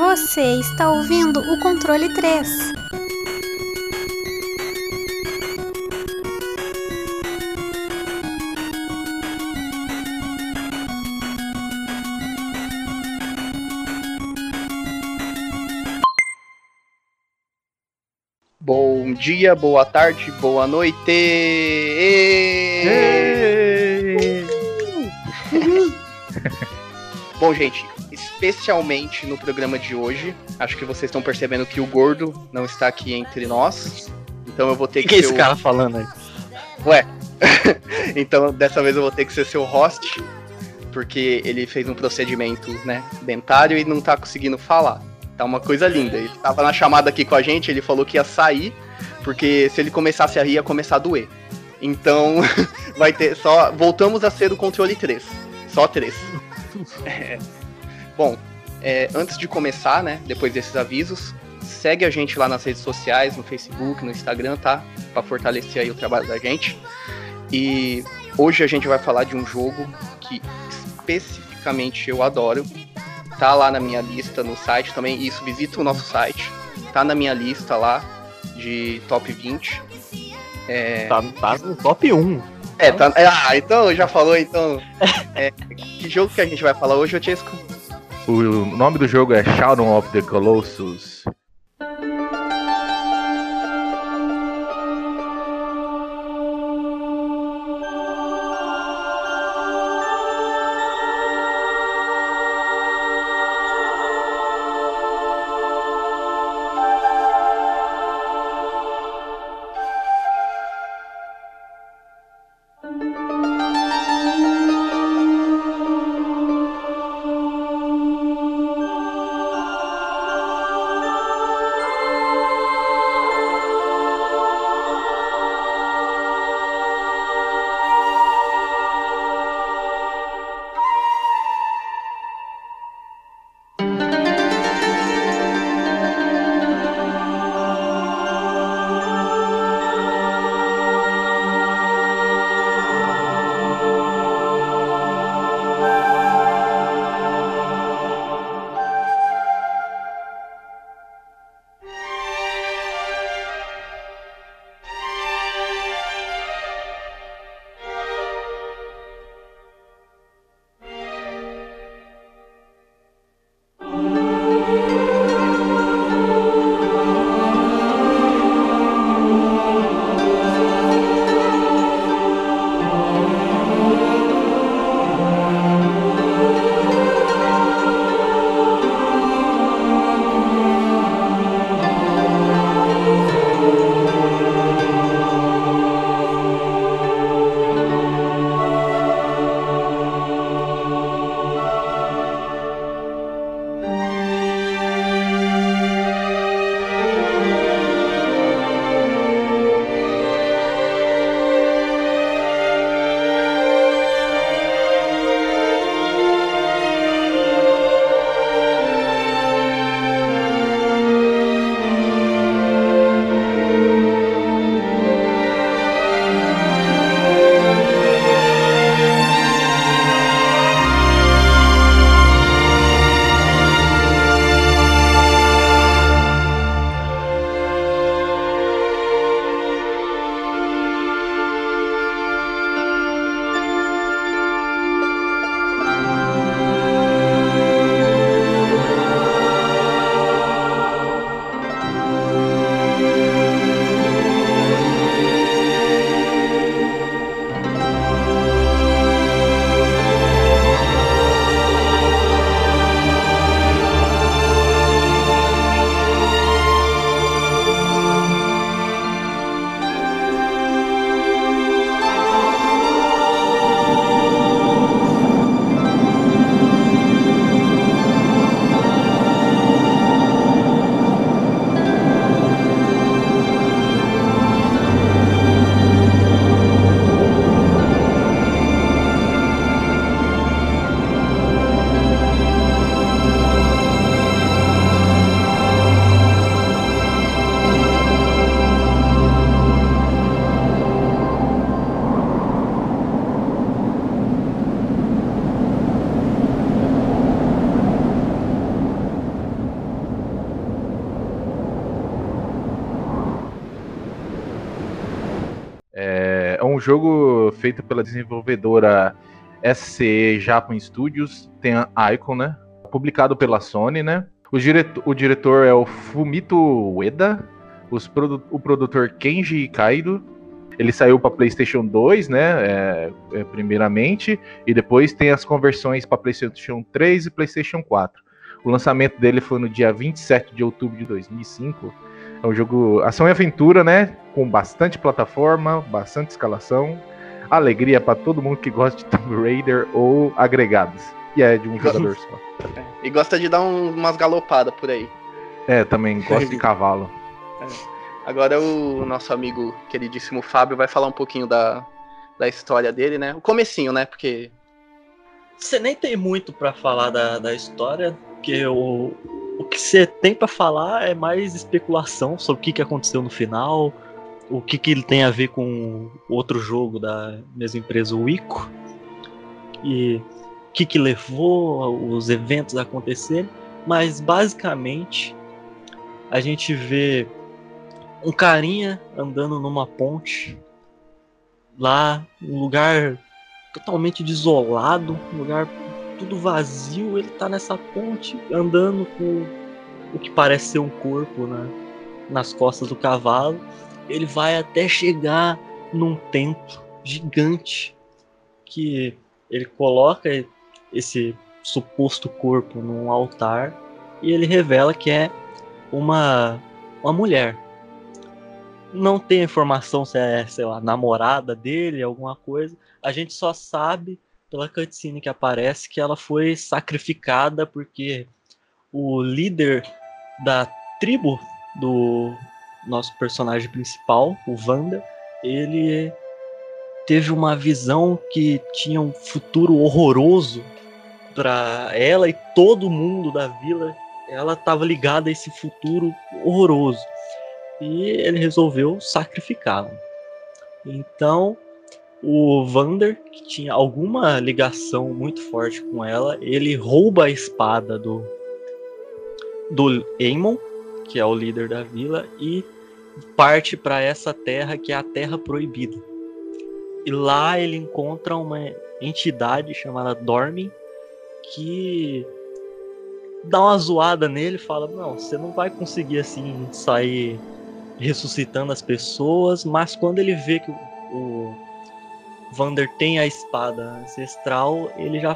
Você está ouvindo o controle 3. Bom dia, boa tarde, boa noite. Bom, gente, especialmente no programa de hoje, acho que vocês estão percebendo que o gordo não está aqui entre nós. Então eu vou ter que, que, que é esse o- cara falando aí? Ué. então dessa vez eu vou ter que ser seu host, porque ele fez um procedimento, né, dentário e não tá conseguindo falar. Tá uma coisa linda. Ele tava na chamada aqui com a gente, ele falou que ia sair, porque se ele começasse a rir ia começar a doer. Então, vai ter só voltamos a ser o controle 3. Só 3. É. Bom, é, antes de começar, né, depois desses avisos, segue a gente lá nas redes sociais, no Facebook, no Instagram, tá? Pra fortalecer aí o trabalho da gente. E hoje a gente vai falar de um jogo que especificamente eu adoro. Tá lá na minha lista no site também. Isso, visita o nosso site. Tá na minha lista lá de top 20. É, Tá, tá no top 1. é, tá, é, ah, então já falou, então. É, que jogo que a gente vai falar hoje, ô Chesco? O nome do jogo é Shadow of the Colossus. Jogo feito pela desenvolvedora SCE Japan Studios, tem a Icon, né? Publicado pela Sony, né? O, diretor, o diretor é o Fumito Ueda, produ o produtor Kenji Kaido. Ele saiu para PlayStation 2, né? É, é, primeiramente, e depois tem as conversões para PlayStation 3 e PlayStation 4. O lançamento dele foi no dia 27 de outubro de 2005. É um jogo ação e aventura, né? Com bastante plataforma, bastante escalação. Alegria para todo mundo que gosta de Tomb Raider ou agregados. E é de um jogador só. É. E gosta de dar um, umas galopadas por aí. É, também gosta de cavalo. É. Agora o nosso amigo queridíssimo Fábio vai falar um pouquinho da, da história dele, né? O comecinho, né? Porque. Você nem tem muito para falar da, da história, porque o, o que você tem para falar é mais especulação sobre o que, que aconteceu no final, o que, que ele tem a ver com outro jogo da mesma empresa, o Ico, e o que, que levou os eventos a acontecerem, mas basicamente a gente vê um carinha andando numa ponte lá, um lugar totalmente desolado, um lugar tudo vazio, ele tá nessa ponte andando com o que parece ser um corpo né, nas costas do cavalo. Ele vai até chegar num templo gigante que ele coloca esse suposto corpo num altar e ele revela que é uma uma mulher. Não tem informação se é, sei lá, namorada dele, alguma coisa. A gente só sabe pela cutscene que aparece que ela foi sacrificada porque o líder da tribo do nosso personagem principal, o Vander, ele teve uma visão que tinha um futuro horroroso para ela e todo mundo da vila. Ela estava ligada a esse futuro horroroso. E ele resolveu sacrificá-la. Então, o Vander, que tinha alguma ligação muito forte com ela, ele rouba a espada do do Aemon, que é o líder da vila, e parte para essa terra que é a Terra Proibida. E lá ele encontra uma entidade chamada Dormin que dá uma zoada nele, fala: "Não, você não vai conseguir assim sair ressuscitando as pessoas", mas quando ele vê que o Vander tem a espada ancestral, ele já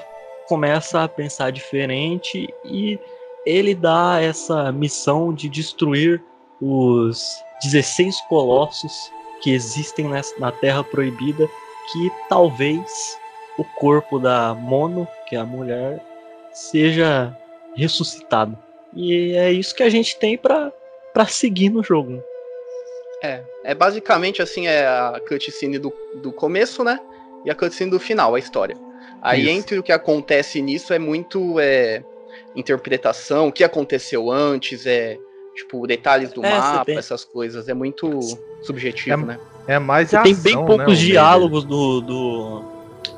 começa a pensar diferente e ele dá essa missão de destruir os 16 colossos que existem na Terra Proibida, que talvez o corpo da Mono, que é a mulher, seja ressuscitado. E é isso que a gente tem para seguir no jogo. É, basicamente assim, é a cutscene do, do começo, né? E a cutscene do final, a história. Aí Isso. entre o que acontece nisso é muito é, interpretação, o que aconteceu antes, é tipo detalhes do é, mapa, tem... essas coisas. É muito subjetivo, é, né? É mais ação, Tem bem poucos né, diálogos do, do,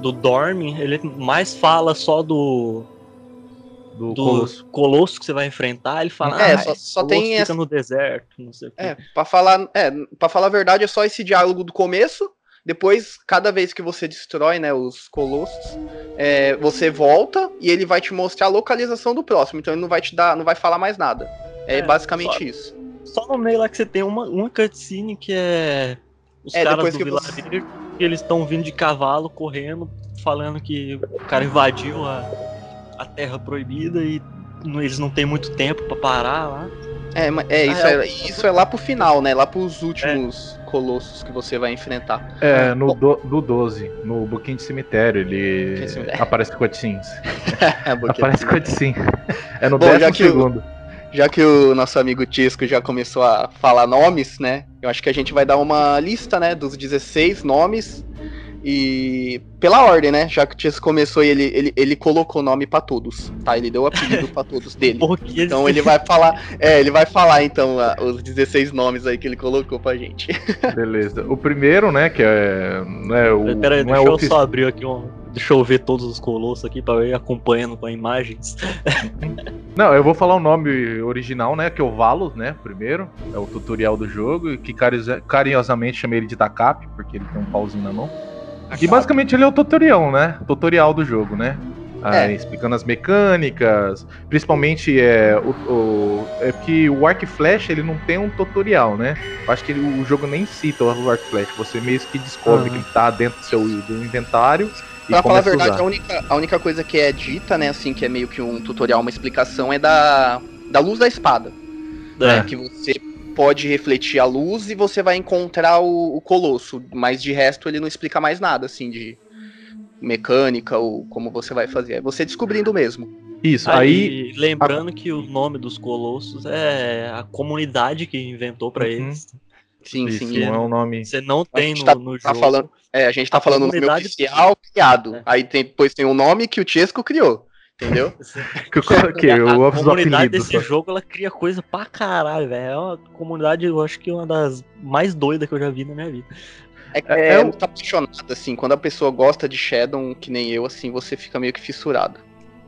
do Dorme, ele mais fala só do do, do Colosso. Colosso. que você vai enfrentar, ele fala, é, ah, só, só tem fica essa... no deserto, não sei o quê. É, para falar, é, para falar a verdade é só esse diálogo do começo. Depois, cada vez que você destrói, né, os colossos, é, você volta e ele vai te mostrar a localização do próximo. Então ele não vai te dar, não vai falar mais nada. É, é basicamente só, isso. Só no meio lá que você tem uma, uma cutscene que é os é, caras do vilarejo, você... eles estão vindo de cavalo, correndo, falando que o cara invadiu a, a terra proibida e eles não têm muito tempo para parar lá. É, é, isso, ah, é, isso é lá pro final, né? Lá pros últimos é. colossos que você vai enfrentar. É, no, do, do 12, no Boquinho de Cemitério, ele cemitério. aparece cutscenes. é, aparece cutscenes. É no Bom, décimo segundo. já que o nosso amigo Tisco já começou a falar nomes, né? Eu acho que a gente vai dar uma lista, né? Dos 16 nomes e pela ordem, né? Já que o Tias começou e ele, ele, ele colocou o nome para todos, tá? Ele deu o apelido para todos dele. então ele vai falar, é, ele vai falar então os 16 nomes aí que ele colocou pra gente. Beleza. O primeiro, né, que é, né, o Pera aí, não é deixa é eu só abrir aqui um, deixa eu ver todos os colossos aqui para ir acompanhando com imagens. Não, eu vou falar o nome original, né? Que é o Valos, né? Primeiro. É o tutorial do jogo. Que cari- carinhosamente chamei ele de Takap, porque ele tem um pauzinho na mão. E basicamente ele é o tutorial, né? Tutorial do jogo, né? Aí, É. explicando as mecânicas, principalmente é, o, o- é que o Arc Flash ele não tem um tutorial, né? Eu acho que ele- o jogo nem cita o Arc Flash, você meio que descobre Ah. que ele tá dentro do seu do inventário e Pra falar a a verdade, usar. a única, a única coisa que é dita, né, assim, que é meio que um tutorial, uma explicação, é da, da luz da espada. É. né, que você pode refletir a luz e você vai encontrar o, o colosso. Mas de resto ele não explica mais nada, assim, de mecânica ou como você vai fazer. É você descobrindo mesmo. Isso, aí Aí, lembrando que o nome dos colossos é a comunidade que inventou pra Uhum. eles. Sim, isso sim. não é um nome. Você não tem no, tá- no tá jogo. falando- É, a gente tá A falando no nome oficial criado. É. Aí tem, depois tem o nome que o Chesco criou. Entendeu? Que eu coloquei, a os comunidade desse só. jogo ela cria coisa pra caralho, velho. É uma comunidade, eu acho que é uma das mais doidas que eu já vi na minha vida. É, É- é, muito apaixonado, assim. Quando a pessoa gosta de Shadow, que nem eu, assim, você fica meio que fissurado.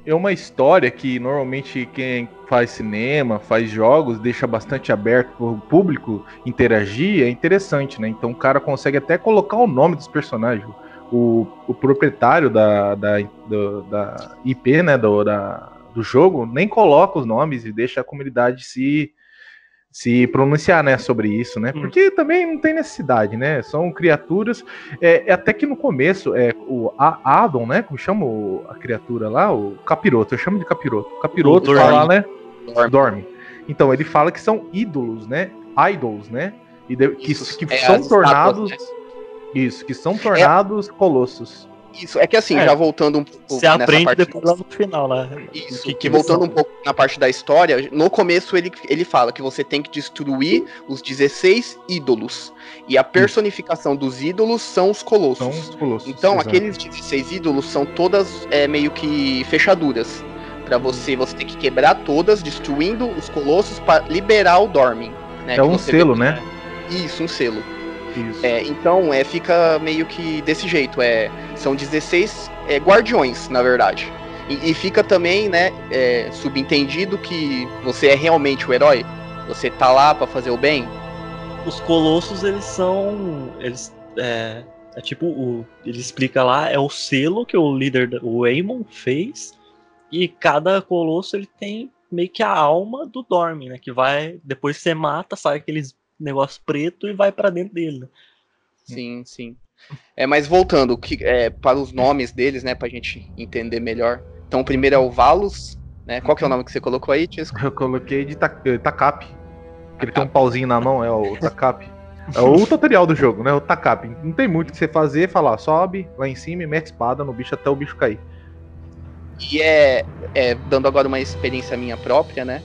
É uma história que normalmente quem faz cinema, faz jogos, deixa bastante aberto para o público interagir, é interessante, né? Então o cara consegue até colocar o nome dos personagens. O, o proprietário da, da, do- da IP, né, do, da, do jogo, nem coloca os nomes e deixa a comunidade se, se pronunciar, né, sobre isso, né? Hum. Porque também não tem necessidade, né? São criaturas. É, é até que no começo, é, o A- Adon, né? Como chama a criatura lá? O capiroto, eu chamo de capiroto. O capiroto O fala, Dorme. né? Dorme. Dorme. Então, ele fala que são ídolos, né? Idols, né? E de- que, que é, são tornados. estátuas, né? Isso, que são tornados colossos. Isso, é que assim, É. já voltando um pouco Você nessa aprende parte depois lá no final, lá. Isso, que, que voltando um pouco na parte da história, no começo ele, ele fala que você tem que destruir os 16 ídolos. E a personificação dos ídolos são os colossos. São os colossos. Então, exato. aqueles 16 ídolos são todas é, meio que fechaduras. Pra você, você tem que quebrar todas, destruindo os colossos para liberar o Dormin. Né, É um selo, vê- né? Isso, um selo. É, então, é, fica meio que desse jeito. É, são 16 é, guardiões, na verdade. E, e fica também, né, é, subentendido que você é realmente o herói. Você tá lá pra fazer o bem. Os colossos, eles são. Eles. É, é tipo, o, ele explica lá, é o selo que o líder, o Aemon, fez. E cada colosso ele tem meio que a alma do Dorme, né? Que vai. Depois você mata, sai aqueles negócio preto e vai pra dentro dele. né? Sim, sim. É, mas voltando que, é, para os nomes deles, né, pra gente entender melhor. Então, o primeiro é o Valus, né? Qual que é o nome que você colocou aí, Tisco? Eu coloquei de ta- eh, Takap. Que ele tem um pauzinho na mão, é o Takap. É o tutorial do jogo, né? O Takap. Não tem muito o que você fazer, falar, sobe lá em cima e mete espada no bicho até o bicho cair. E é, é, dando agora uma experiência minha própria, né?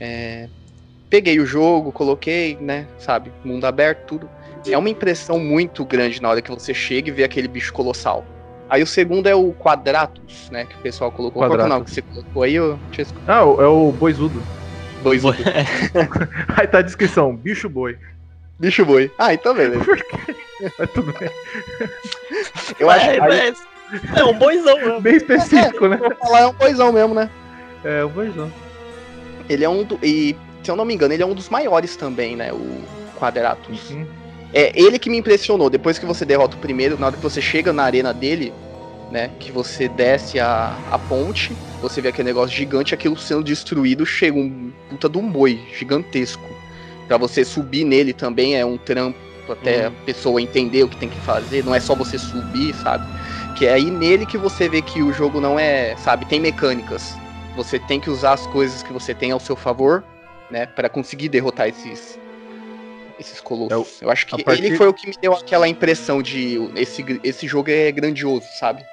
É, peguei o jogo, coloquei, né? Sabe, mundo aberto, tudo. É uma impressão muito grande na hora que você chega e vê aquele bicho colossal. Aí o segundo é o Quadratus, né? Que o pessoal colocou. Qual é o nome que você colocou aí, Chesco? Ah, é o boizudo. Dois Aí tá a descrição, bicho boi. bicho boi. Ah, então beleza. Mas tudo bem. Eu acho é, que aí, é, é um boizão mesmo. Bem específico, né? vou falar, é um boizão mesmo, né? É, o boizão. Ele é um do, e se eu não me engano, ele é um dos maiores também, né? O Quadratus. Uhum. É ele que me impressionou. Depois que você derrota o primeiro, na hora que você chega na arena dele, né? Que você desce a, a ponte, você vê aquele negócio gigante, aquilo sendo destruído, chega um puta de um boi gigantesco. Pra você subir nele também é um trampo até a pessoa entender o que tem que fazer, não é só você subir, sabe? Que é aí nele que você vê que o jogo não é, sabe, tem mecânicas. Você tem que usar as coisas que você tem ao seu favor, né, Pra conseguir derrotar esses esses colossos. Eu acho que partir- ele foi o que me deu aquela impressão de esse, esse jogo é grandioso, sabe?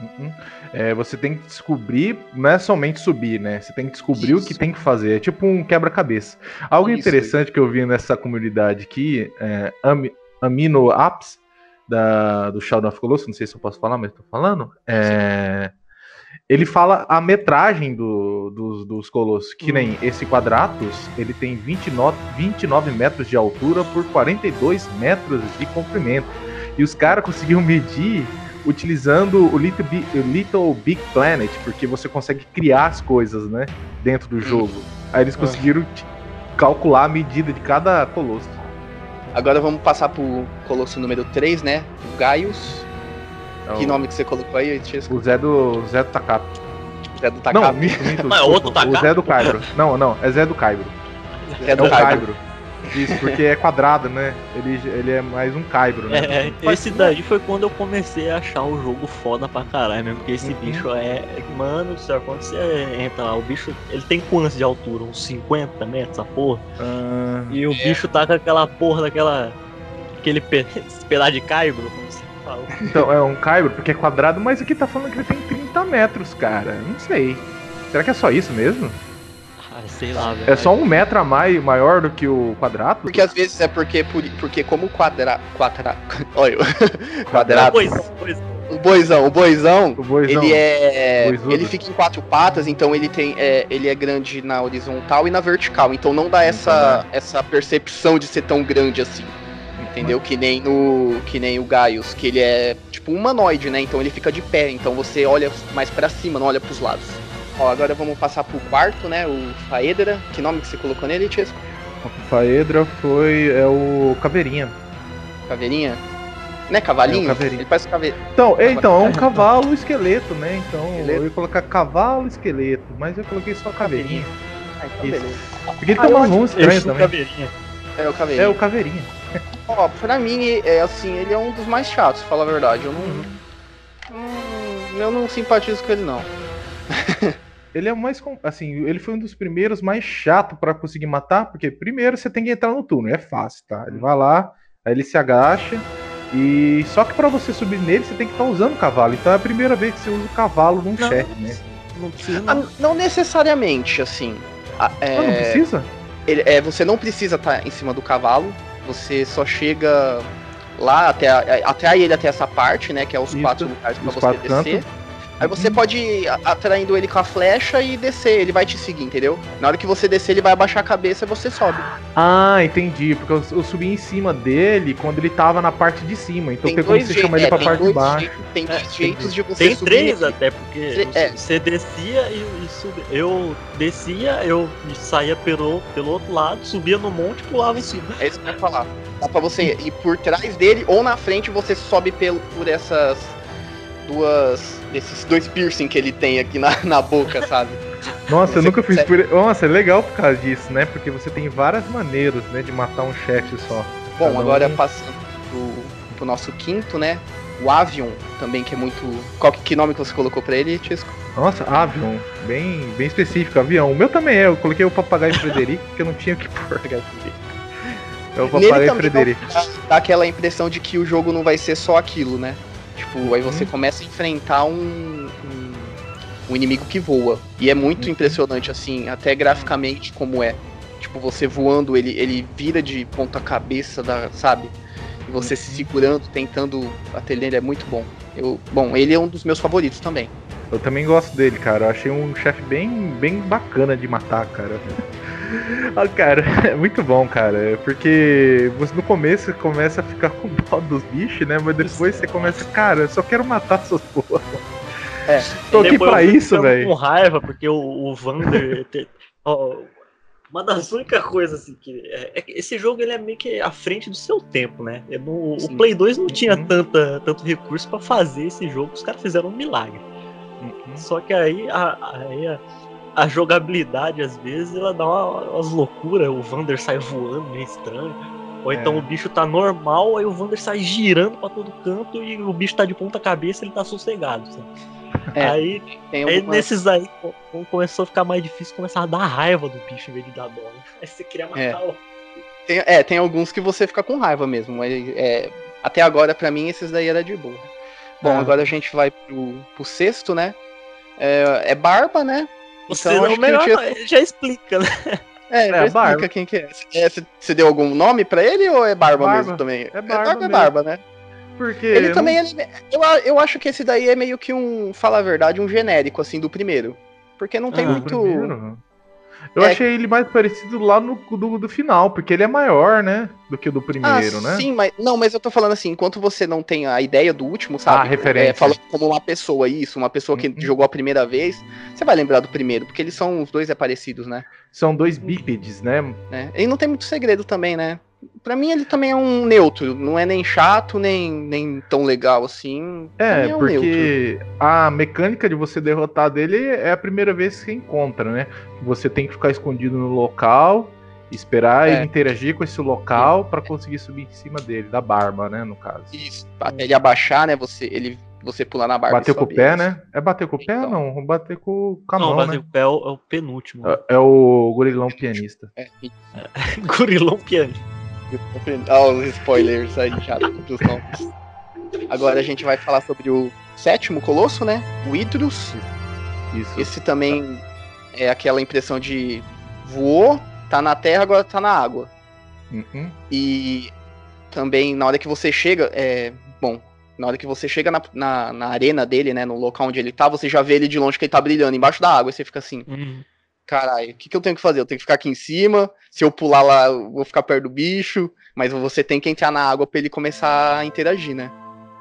Uhum. É, você tem que descobrir, não é somente subir, né? Você tem que descobrir o que Isso. tem que fazer. É tipo um quebra-cabeça. Algo Isso interessante que eu vi nessa comunidade aqui, é, Ami- Amino Apps, da, do Shadow of Colossus, não sei se eu posso falar, mas tô falando. É, ele fala a metragem do- dos, dos colossos, que nem esse Quadratus, ele tem 29, 29 metros de altura por 42 metros de comprimento. E os caras conseguiram medir utilizando o Little, Bi- o Little Big Planet, porque você consegue criar as coisas, né? Dentro do jogo. Aí eles conseguiram t- calcular a medida de cada colosso. Agora vamos passar pro colosso número 3, né? O Gaius. Então, Que nome que você colocou aí? O Zé do, Zé do Takap. Zé do Não, minto, minto. Mas é desculpa, outro O Takap? Zé do Caibro. Não, não, é Zé do Caibro. Zé É do o Caibro. Isso, porque é quadrado, né? Ele, ele é mais um Caibro, né? É, esse daí foi quando eu comecei a achar o jogo foda pra caralho mesmo, porque esse bicho é. Mano do céu, quando você entra lá, o bicho. Ele tem quantos de altura? Uns 50 metros, essa porra? Ah, E o bicho tá com aquela porra daquela. aquele pedaço de caibro, como você fala. então, é um Caibro, porque é quadrado, mas aqui tá falando que ele tem 30 metros, cara. Não sei. Será que é só isso mesmo? Ah, sei lá, velho. É só um metro a mais maior do que o quadrado? Porque às vezes é porque, por- porque como o quadrado. Quadra... Olha, o quadrado. Pois, pois. O boizão, o boizão, O boizão. ele é. Boizudo. Ele fica em quatro patas, então ele tem. É, ele é grande na horizontal e na vertical. Então não dá essa, essa percepção de ser tão grande assim. Entendeu? Que nem no. Que nem o Gaius, que ele é tipo um humanoide, né? Então ele fica de pé. Então você olha mais pra cima, não olha pros lados. Ó, agora vamos passar pro quarto, né? O Faedra. Que nome que você colocou nele, Tiesco? O Faedra foi. É o Caveirinha. Caveirinha? Não é cavalinho? É caveirinha. ele parece caveirinha. Então, é, então, é um cavalo esqueleto, né? Então, Esqueleto. eu ia colocar cavalo esqueleto, mas eu coloquei só caveirinha. Ah, então Isso. beleza. Porque ele Ah, tem umas mãos estranhas Eixo também. caveirinha. É o caveirinha. É o caveirinha. Ó, pra mim, é assim, ele é um dos mais chatos, pra falar a verdade. Eu não. Hum, eu não simpatizo com ele, não. Ele é o mais. Assim, ele foi um dos primeiros mais chato pra conseguir matar, porque primeiro você tem que entrar no túnel, é fácil, tá? Ele vai lá, aí ele se agacha, e só que pra você subir nele você tem que estar usando o cavalo. Então é a primeira vez que você usa o cavalo num Não, chefe, né? Não precisa Ah, não. não necessariamente, assim. Ah, é, Ah, não precisa? ele- é, você não precisa estar em cima do cavalo, você só chega lá até, a- até aí ele até essa parte, né? Que é os Isso, quatro lugares os você descer. cantos. Aí você pode atraindo ele com a flecha e descer, ele vai te seguir, entendeu? Na hora que você descer, ele vai abaixar a cabeça e você sobe. Ah, entendi. Porque eu, eu subi em cima dele quando ele tava na parte de cima. Então tem, como você jei- chama ele é, pra tem parte de baixo. Tem É, jeitos de você Tem subir. três nele. até, porque Tre- é. você descia e, e subia. Eu descia, eu saía pelo, pelo outro lado, subia no monte e pulava em cima. É isso que eu ia falar. Dá pra você ir por trás dele ou na frente você sobe pelo, por essas duas. Esses dois piercing que ele tem aqui na, na boca, sabe? Nossa, eu Você nunca fiz consegue- por. Nossa, é legal por causa disso, né? Porque você tem várias maneiras, né, de matar um chefe só. Bom, Cada um- agora passando pro, pro nosso quinto, né? O Avion também, que é muito. Qual que, que nome que você colocou pra ele, Tisco? Nossa, avião. Bem, bem específico, avião. O meu também é. Eu coloquei o papagaio Frederico, porque eu não tinha o que pôr. É o papagaio Frederico. dá aquela impressão de que o jogo não vai ser só aquilo, né? Tipo, aí você Uhum. começa a enfrentar um, um, um inimigo que voa. E é muito Uhum. impressionante, assim, até graficamente como é. Tipo, você voando, ele, ele vira de ponta cabeça, da, sabe? E você Uhum. se segurando, tentando bater nele, é muito bom. Eu, bom, ele é um dos meus favoritos também. Eu também gosto dele, cara. Eu achei um chefe bem, bem bacana de matar, cara. Ah, cara, é muito bom, cara. Porque você no começo começa a ficar com dó dos bichos, né? Mas depois você começa, cara, eu só quero matar essas porra. É. Tô aqui pra isso, velho. com raiva, porque o, o Vander. ó, uma das únicas coisas assim que. É, é esse jogo ele é meio que à frente do seu tempo, né? É no- o. Play 2 não tinha Uhum. tanta, tanto recurso pra fazer esse jogo, os caras fizeram um milagre. Só que aí a, aí a, a jogabilidade, às vezes, ela dá uma- umas loucuras. O Vander sai voando, meio estranho. Ou então É. o bicho tá normal, aí o Vander sai girando pra todo canto e o bicho tá de ponta cabeça ele tá sossegado. sabe? É, Aí, Tem aí nesses aí, co- co- começou a ficar mais difícil, começar a dar raiva do bicho em vez de dar dó. Aí você queria matar É. o. Tem, é, tem alguns que você fica com raiva mesmo, mas é, até agora, pra mim, esses daí era de boa. Bom, Ah. agora a gente vai pro, pro sexto, né? É, é Barba, né? Você Então, não, acho que melhor, tinha- já explica, né? É, É, já explica Barba. quem que é. É, Você deu algum nome pra ele ou é Barba, Barba. mesmo também? É Barba Barba, é mesmo. Barba, né? Porque. Ele não- também, ele- eu, a- eu acho que esse daí é meio que um, fala a verdade, um genérico, assim, do primeiro. Porque não tem Ah, muito... Eu É. achei ele mais parecido lá no do, do final, porque ele é maior, né? Do que o do primeiro, ah, né? Sim, mas não, mas eu tô falando assim, enquanto você não tem a ideia do último, sabe? Ah, referência. É, falando como uma pessoa, isso, uma pessoa que Uhum. jogou a primeira vez, você vai lembrar do primeiro, porque eles são, os dois é parecidos, né? São dois bípedes, né? né? E não tem muito segredo também, né? Pra mim ele também é um neutro, não é nem chato, nem, nem tão legal assim. É, mim um porque a mecânica de você derrotar dele é a primeira vez que você encontra, né? Você tem que ficar escondido no local, esperar É. ele interagir com esse local pra conseguir subir em cima dele, da barba, né? No caso. Isso, até ele abaixar, né? Você, ele, você pular na barba. Bater com o pé, né? É bater com o pé? Então. Não, bater com, com a Não, mão, bater né? o pé é o, é o penúltimo. É- É o gorilão pianista. É, Gorilão piano. Olha os spoilers aí já dos nomes. Agora a gente vai falar sobre o sétimo colosso, né? O Hydrus. Isso. Esse também é aquela impressão de voou, tá na terra, agora tá na água. Uhum. E também na hora que você chega, é. Bom, na hora que você chega na, na, na arena dele, né? No local onde ele tá, você já vê ele de longe que ele tá brilhando embaixo da água. E você fica assim, Hum. Caralho, o que, que eu tenho que fazer? Eu tenho que ficar aqui em cima. Se eu pular lá, eu vou ficar perto do bicho. Mas você tem que entrar na água pra ele começar a interagir, né?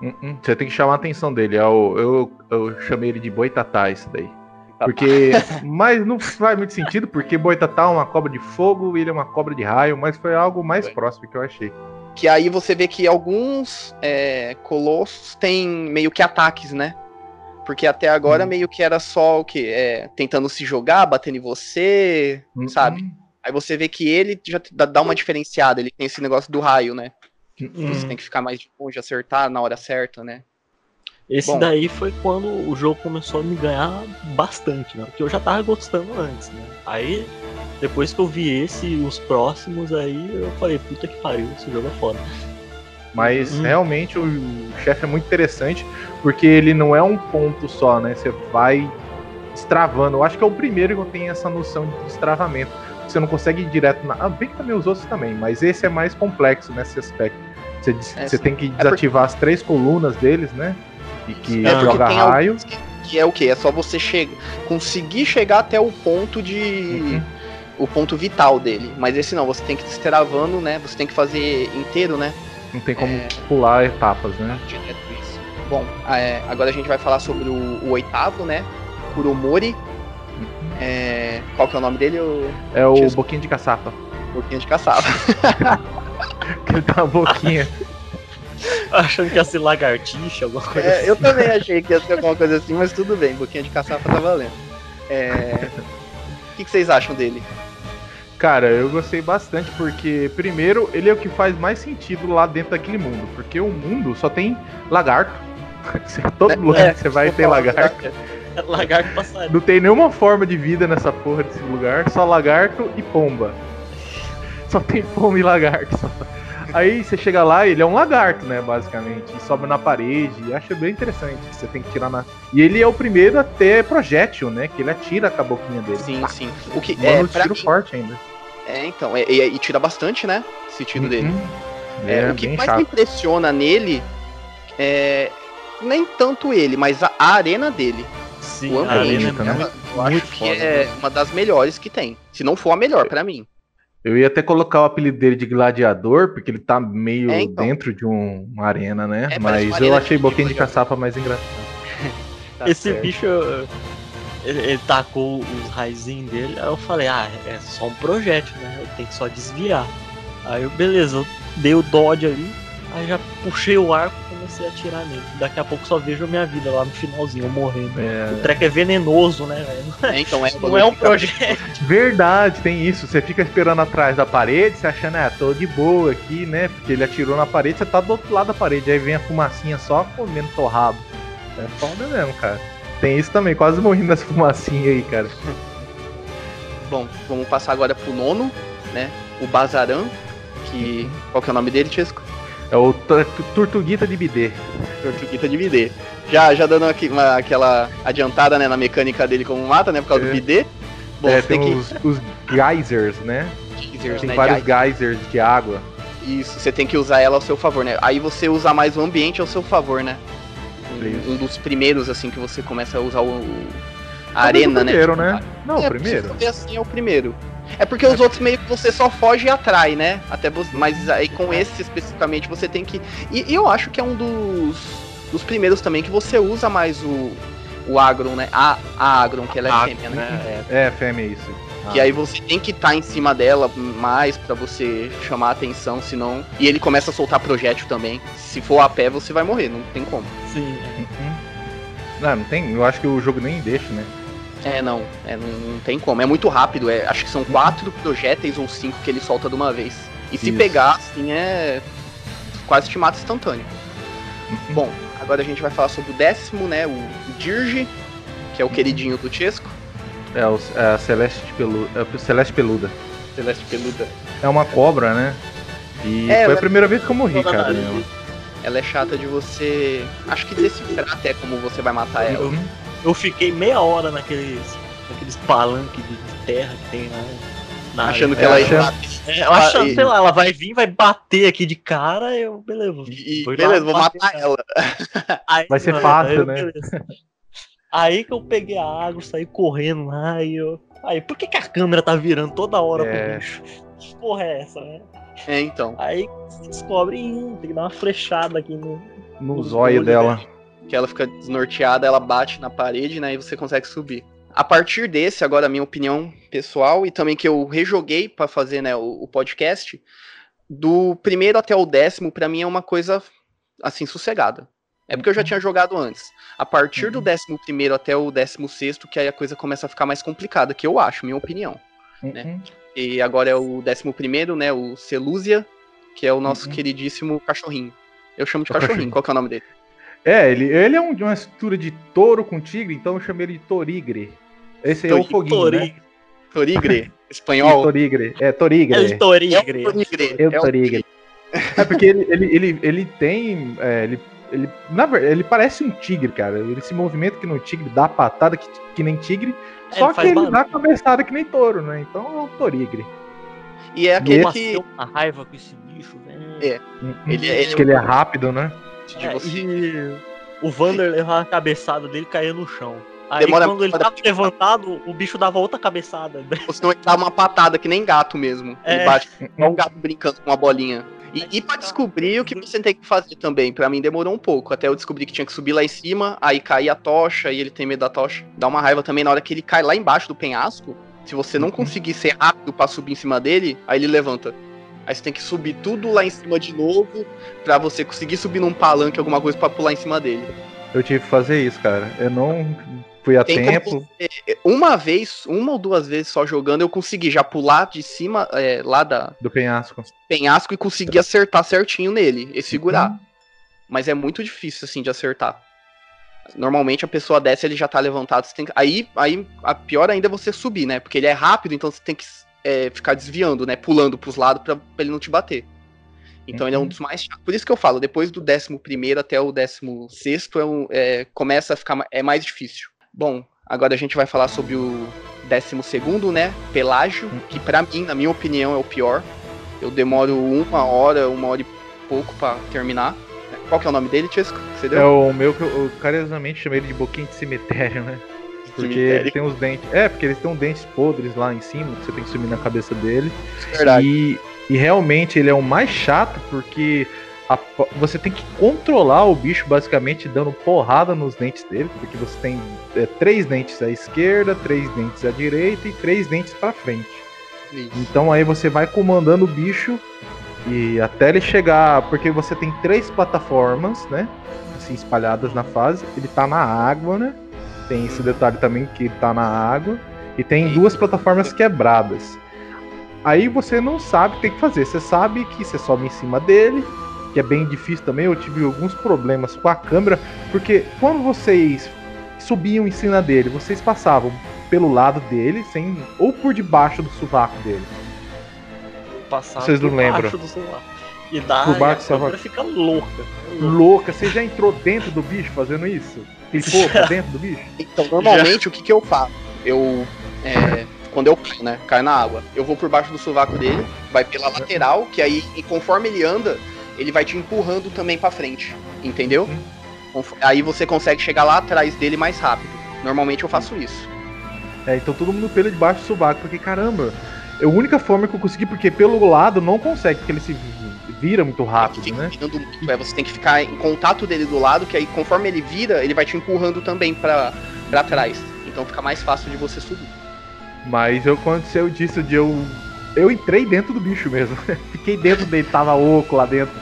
Uhum. Você tem que chamar a atenção dele. É o, eu, eu chamei ele de boitatá, isso daí. Porque. mas não faz muito sentido, porque boitatá é uma cobra de fogo, ele é uma cobra de raio, mas foi algo mais próximo que eu achei. Que aí você vê que alguns é, colossos têm meio que ataques, né? Porque até agora Hum. meio que era só o quê? É, tentando se jogar, batendo em você, Uhum. sabe? Aí você vê que ele já dá dá uma diferenciada, ele tem esse negócio do raio, né? Uhum. Você tem que ficar mais de longe, acertar na hora certa, né? Esse Bom. daí foi quando o jogo começou a me ganhar bastante, né? Porque eu já tava gostando antes, né? Aí, depois que eu vi esse e os próximos aí, eu falei, puta que pariu, esse jogo é foda. Mas Hum. realmente o chefe é muito interessante, porque ele não é um ponto só, né? Você vai destravando. Eu acho que é o primeiro que eu tenho essa noção de destravamento. Você não consegue ir direto na. Ah, bem que também os outros também, mas esse é mais complexo nesse aspecto. Você, É, você tem que porque- desativar as três colunas deles, né? E que É, porque joga tem raio. que, que é o quê? É só você chega, conseguir chegar até o ponto de. Uhum. o ponto vital dele. Mas esse não, você tem que ir destravando, né? Você tem que fazer inteiro, né? Não tem como É. pular etapas, né? Direto isso. Bom, é, agora a gente vai falar sobre o, o oitavo, né? Kuromori. É, qual que é o nome dele? O É o Jesus. boquinha de caçapa. Boquinha de caçapa. Que ele tá uma boquinha. Achando que ia ser lagartixa, alguma coisa É, assim. eu também achei que ia ser alguma coisa assim, mas tudo bem. Boquinha de caçapa tá valendo. É, O que, que vocês acham dele? Cara, eu gostei bastante porque, primeiro, ele é o que faz mais sentido lá dentro daquele mundo. Porque o mundo só tem lagarto. Todo lugar que você vai ter lagarto. Lagarto passarinho. Não tem nenhuma forma de vida nessa porra desse lugar, só lagarto e pomba. Só tem pomba e lagarto. só. Aí você chega lá, ele é um lagarto, né, basicamente, e sobe na parede, e acho bem interessante que você tem que tirar na. E ele é o primeiro a ter projétil, né, que ele atira com a boquinha dele. Sim, sim. O que Mano, é, um tiro mim- forte ainda. é então, é- e, e tira bastante, né? Esse tiro dele. Uhum. É, É, o que mais me chato. impressiona nele é nem tanto ele, mas a, a arena dele. Sim, o a ambiente. arena é muito, eu acho que foda. é uma das melhores que tem. Se não for a melhor, pra mim. Eu ia até colocar o apelido dele de gladiador, porque ele tá meio É, então. dentro de um- uma arena, né? É, Mas eu achei de boquinha de gladiador. caçapa mais engraçado. Tá Esse certo. bicho, ele, ele tacou os raizinhos dele, aí eu falei, ah, é só um projétil, né? Eu tenho que só desviar. Aí eu, beleza, eu dei o dodge ali, aí já puxei o arco comecei a atirar nele. Daqui a pouco só vejo a minha vida lá no finalzinho, eu morrendo. O É, treco é venenoso, né, velho? É, então, é, Não é um projétil. verdade, tem isso. Você fica esperando atrás da parede, você achando, ah, tô de boa aqui, né? Porque ele atirou na parede, você tá do outro lado da parede. Aí vem a fumacinha só comendo torrado. É foda mesmo, cara. Tem isso também, quase morri nessa fumacinha aí, cara. Bom, vamos passar agora pro nono, né? O Bazaran, que. Qual que é o nome dele, Tisco? É o Tor- Tortuguita de Bidê. Tortuguita de bidê. Já, já dando aqui uma- aquela adiantada né, na mecânica dele como mata, né? Por causa É. do bidê. Bom, É, você tem, tem que. os, os geysers, né? Geysers, Tem né, vários geysers de água. Isso, você tem que usar ela ao seu favor, né? Aí você usa mais o ambiente ao seu favor, né? Um, um dos primeiros, assim, que você começa a usar o, arena, né? primeiro, né? Não, é, o primeiro. Ver assim, é o primeiro. É porque os outros meio que você só foge e atrai, né? Até você, mas aí com esse especificamente você tem que. E, e eu acho que é um dos, dos primeiros também que você usa mais o, o Agron, né? A, a Agron, que ela é Ah, fêmea, né? É, É, fêmea isso. Que aí você tem que estar em cima dela mais pra você chamar a atenção, senão. E ele começa a soltar projétil também. Se for a pé, você vai morrer, não tem como. sim. é. Uhum. Não, não tem. Eu acho que o jogo nem deixa, né? É, não, é, não, não tem como. É muito rápido. É, acho que são quatro projéteis ou cinco que ele solta de uma vez. E se Isso. pegar, assim, é. Quase te mata instantâneo. Uhum. Bom, agora a gente vai falar sobre o décimo, né? O Dirge, que é o queridinho do Chesco. É, o, é a Celeste, Pelu, é o Celeste Peluda. Celeste Peluda. É uma cobra, né? E É, foi a primeira vez que eu morri, cara. nariz. Ela é chata de você. Acho que decifrar até como você vai matar ela. Eu, eu fiquei meia hora naqueles, naqueles palanques de terra que tem lá. na Achando que É, ela ia achando- bater. É, eu achando, e- sei lá, ela vai vir, vai bater aqui de cara, eu, beleza. E, Foi beleza, lá, vou bater matar ela. Aí, Vai ser mano, fácil, eu, né? beleza. Aí que eu peguei a água, saí correndo lá e eu. Aí, por que, que a câmera tá virando toda hora É. pro bicho? Que porra é essa, né? É, então. Aí você descobre, "Ih, tem que dar uma flechada aqui no. No no zóio dela. Que ela fica desnorteada, ela bate na parede, né? E você consegue subir. A partir desse, agora a minha opinião pessoal, e também que eu rejoguei pra fazer né, o, o podcast, do primeiro até o décimo, pra mim é uma coisa assim, sossegada. É porque eu já tinha jogado antes. A partir do décimo primeiro até o décimo sexto, que aí a coisa começa a ficar mais complicada, que eu acho, minha opinião. né? Uhum. E agora é o décimo primeiro, né? O Celúzia, que é o nosso Uhum. queridíssimo cachorrinho. Eu chamo de cachorrinho. cachorrinho. Qual que é o nome dele? É, ele, ele é um, uma estrutura de touro com tigre, então eu chamei ele de Torigre. Esse aí é o foguinho, né? Torigre. Torigre, espanhol. Torigre. É, Torigre. El Torigre. É o Torigre. Eu É o Torigre. É porque ele, ele, ele, ele tem. é, ele, ele, na verdade, ele parece um tigre, cara. Ele se movimenta que um tigre, dá patada que, que nem tigre. É, só ele que ele barulho. dá cabeçada que nem touro, né? Então é o Torigre. E é aquele Eu que passei uma raiva com esse bicho, velho. É. Ele- ele- Acho que ele é rápido, né? De É, você. e o Vander levava a cabeçada dele e caía no chão. Aí Demora- quando ele tava levantado, o bicho dava outra cabeçada. Você não dá uma patada que nem gato mesmo. Ele É. bate igual um gato brincando com uma bolinha. E, e pra descobrir o que você tem que fazer também, pra mim demorou um pouco. Até eu descobri que tinha que subir lá em cima, aí cair a tocha, e ele tem medo da tocha. Dá uma raiva também na hora que ele cai lá embaixo do penhasco. Se você não Uhum. conseguir ser rápido pra subir em cima dele, aí ele levanta. Aí você tem que subir tudo lá em cima de novo, pra você conseguir subir num palanque, alguma coisa pra pular em cima dele. Eu tive que fazer isso, cara. Eu não fui a Tem tempo. você- uma vez, uma ou duas vezes só jogando, eu consegui já pular de cima, é, lá da Do penhasco. penhasco e conseguir acertar certinho nele e segurar. Uhum. Mas é muito difícil, assim, de acertar. Normalmente a pessoa desce, ele já tá levantado. Tem aí, aí, a pior ainda é você subir, né? Porque ele é rápido, então você tem que é, ficar desviando, né? Pulando pros lados pra, pra ele não te bater. Então ele é um Uhum. dos mais chatos. Por isso que eu falo, depois do 11 até o 16 é um, é, começa a ficar é mais difícil. Bom, agora a gente vai falar sobre o 12, né? Pelágio, que pra mim, na minha opinião, é o pior. Eu demoro uma hora, uma hora e pouco pra terminar. Qual que é o nome dele? Você É o meu que eu, eu carinhosamente chamei ele de boquinha de cemitério, né? Porque ele tem os dentes. É, porque eles têm um dentes podres lá em cima, que você tem que subir na cabeça dele. Verdade. E, e realmente ele é o mais chato porque a você tem que controlar o bicho basicamente dando porrada nos dentes dele, porque você tem é, três dentes à esquerda, três dentes à direita e três dentes pra frente. Isso. Então aí você vai comandando o bicho e até ele chegar, porque você tem três plataformas, né? Assim espalhadas na fase. Ele tá na água, né? Tem esse detalhe também que tá na água e tem duas plataformas quebradas. Aí você não sabe o que tem que fazer. Você sabe que você sobe em cima dele, que é bem difícil também. Eu tive alguns problemas com a câmera, porque quando vocês subiam em cima dele, vocês passavam pelo lado dele, sem ou por debaixo do sovaco dele. Passar Vocês não por lembram? do celular. E dá, Por baixo a câmera fica louca. louca. Louca, você já entrou dentro do bicho fazendo isso? Pra dentro do bicho? Então, normalmente, o que que eu faço? Eu, é, quando eu caio, né, caio na água, eu vou por baixo do sovaco dele, vai pela lateral, que aí, e conforme ele anda, ele vai te empurrando também pra frente, entendeu? Aí você consegue chegar lá atrás dele mais rápido. Normalmente eu faço isso. É, então todo mundo pelo debaixo do sovaco, porque caramba, é a única forma que eu consegui, porque pelo lado não consegue, porque ele se vira muito rápido, né? virando muito, é, você tem que ficar em contato dele do lado, que aí conforme ele vira, ele vai te empurrando também pra, pra trás. Então fica mais fácil de você subir. Mas eu aconteceu disso de eu. Eu entrei dentro do bicho mesmo. Fiquei dentro dele, tava oco lá dentro.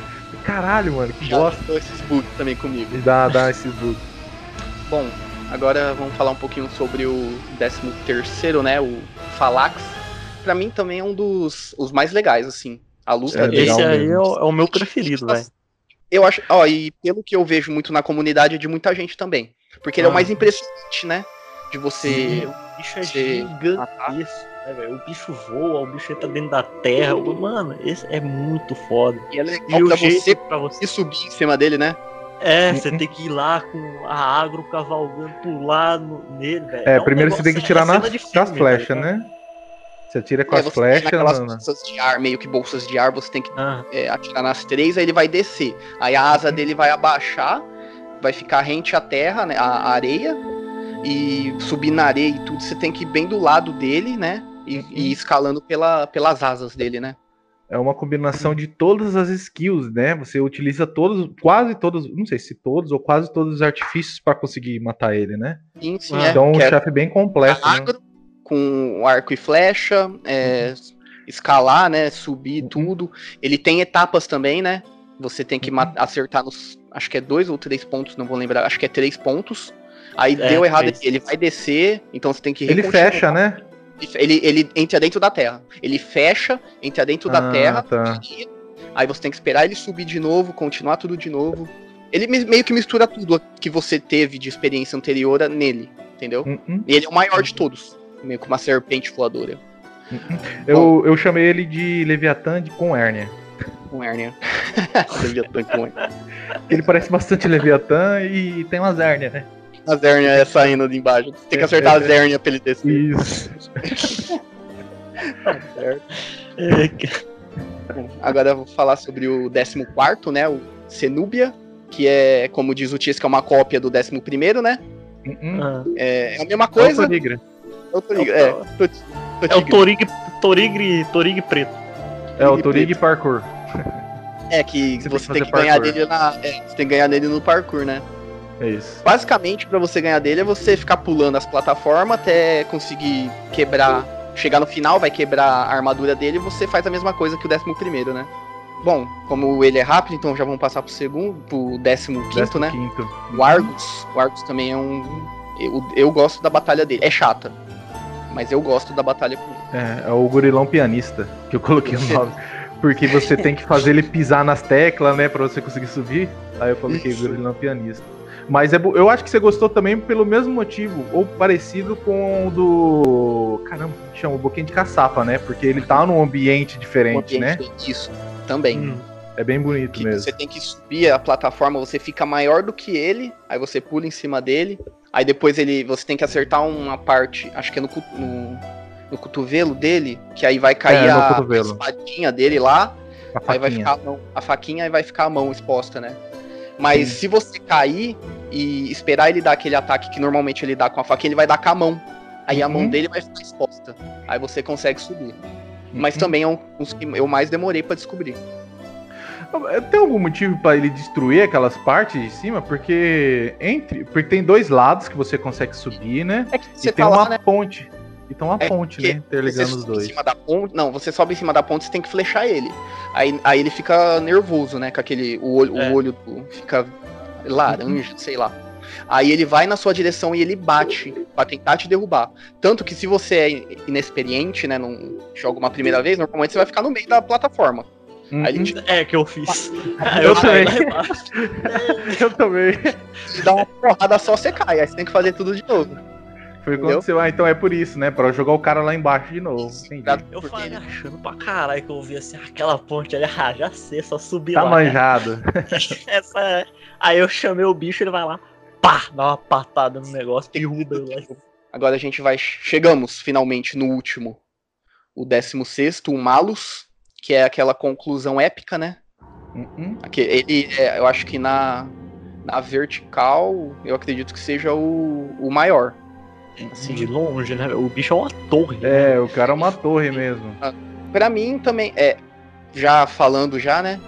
Caralho, mano, que Já bosta. esses bugs também comigo. Dá, dá esses bugs. Bom, agora vamos falar um pouquinho sobre o 13 terceiro, né, o Falax. Pra mim também é um dos os mais legais, assim. A luta É, dele. Esse aí é o, é o meu preferido, velho. Eu acho, ó, e pelo que eu vejo muito na comunidade é de muita gente também. Porque ele é o Ah. mais impressionante, né? De você. O bicho é Você gigantesco, né, velho? O bicho voa, o bicho entra dentro da terra. o- Mano, esse é muito foda. E é E legal o pra jeito você pra você. subir em cima dele, né? É, você Uhum. tem que ir lá com a agro cavalgando, pular no, nele, velho. É, um primeiro você tem que é tirar nas, filme, flechas, velho. né? Você atira com É, as flechas. aquelas não, não. bolsas de ar, meio que bolsas de ar, você tem que Ah, é, atirar nas três, aí ele vai descer. Aí a asa dele vai abaixar, vai ficar rente à terra, né? A, areia. E subir na areia e tudo, você tem que ir bem do lado dele, né? E, e ir escalando pela, pelas asas dele, né? É uma combinação de todas as skills, né? Você utiliza todos, quase todos, não sei se todos ou quase todos os artifícios pra conseguir matar ele, né? Sim, sim, Ah, é. Então um é chefe bem completo, né? Com arco e flecha, é, escalar, né? Subir Uhum. tudo. Ele tem etapas também, né? Você tem que Uhum. acertar nos. Acho que é dois ou três pontos, não vou lembrar. Acho que é três pontos. Aí É, deu errado aqui. Ele vai descer, então você tem que Ele fecha, né? Ele, ele entra dentro da terra. Ele fecha, entra dentro da Ah, terra. tá. Aí você tem que esperar ele subir de novo, continuar tudo de novo. Ele me- meio que mistura tudo que você teve de experiência anterior nele, entendeu? Hum, hum. E ele é o maior de todos. Meio com uma serpente voadora. Eu, eu chamei ele de Leviatã de com hérnia. Com hérnia. Leviatã com hérnia. Ele parece bastante Leviatã e tem umas hérnias, né? As hérnias é saindo de embaixo. Tem que acertar as hérnias pra ele descer. Isso. é, que- Bom, Agora eu vou falar sobre o 14, né? O Cenúbia. Que é, como diz o Tis, que é uma cópia do 11, né? Hum. ah. É, é a mesma É o. É o Toriga. É, É o. Torig, Torig, Torig preto. É o Torig Parkour. É que Você você, tem que que ganhar dele na. é, você tem que ganhar nele no parkour, né? É isso. Basicamente, pra você ganhar dele é você ficar pulando as plataformas até conseguir quebrar. Chegar no final, vai quebrar a armadura dele e você faz a mesma coisa que o 11, né? Bom, como ele é rápido, então já vamos passar pro segundo, pro 15, né? quinto. O Argus. O Argus também é um. Eu, eu gosto da batalha dele. É chata. Mas eu gosto da batalha com ele. É, é o gorilão pianista, que eu coloquei o nome. Porque você tem que fazer ele pisar nas teclas, né, pra você conseguir subir. Aí eu coloquei Isso. gorilão pianista. Mas é, eu acho que você gostou também pelo mesmo motivo, ou parecido com o do. Caramba, chama? O Boquinha de Caçapa, né? Porque ele tá num ambiente diferente, né? ambiente Isso, também. Hum. É bem bonito mesmo. você tem que subir a plataforma, você fica maior do que ele, aí você pula em cima dele, aí depois ele, você tem que acertar uma parte, acho que é no, no, no cotovelo dele, que aí vai cair É, a, espadinha dele lá, A aí vai ficar a, mão, a faquinha e vai ficar a mão exposta, né? Mas Sim. se você cair e esperar ele dar aquele ataque que normalmente ele dá com a faquinha, ele vai dar com a mão. Aí a mão Uhum. dele vai ficar exposta. Aí você consegue subir. Mas Uhum. também é um, que eu mais demorei pra descobrir. Tem algum motivo pra ele destruir aquelas partes de cima? Porque entre, porque tem dois lados que você consegue subir, né? É que e tem tá uma lá, né? ponte. E tem uma É ponte, né? Interligando os dois. Em cima da ponte, não, você sobe em cima da ponte, você tem que flechar ele. Aí, aí ele fica nervoso, né? Com aquele. O olho, É. o olho fica laranja, sei lá. Aí ele vai na sua direção e ele bate pra tentar te derrubar. Tanto que se você é inexperiente, né? Não joga uma primeira vez, normalmente você vai ficar no meio da plataforma. Uhum. Aí ele te É que eu fiz. Eu caí também. Eu também. dá uma porrada só, você cai. Aí você tem que fazer tudo de novo. Foi o que Entendeu? aconteceu. Ah, então é por isso, né? Pra jogar o cara lá embaixo de novo. Entendi. Eu falei ele- achando pra caralho que eu vi assim, aquela ponte ali, ah, já sei, só subir Tá lá. manjado. Essa é. Aí eu chamei o bicho, ele vai lá, pá, dá uma patada no negócio, derruba ele lá. Agora a gente vai. Chegamos finalmente no último. O 16, o Malus, que é aquela conclusão épica, né? Uhum. Aqui, ele, é, eu acho que na, na vertical, eu acredito que seja o, o maior. Assim, de longe, né? O bicho é uma torre. É, o cara é uma torre mesmo. Pra mim também é já falando já, né?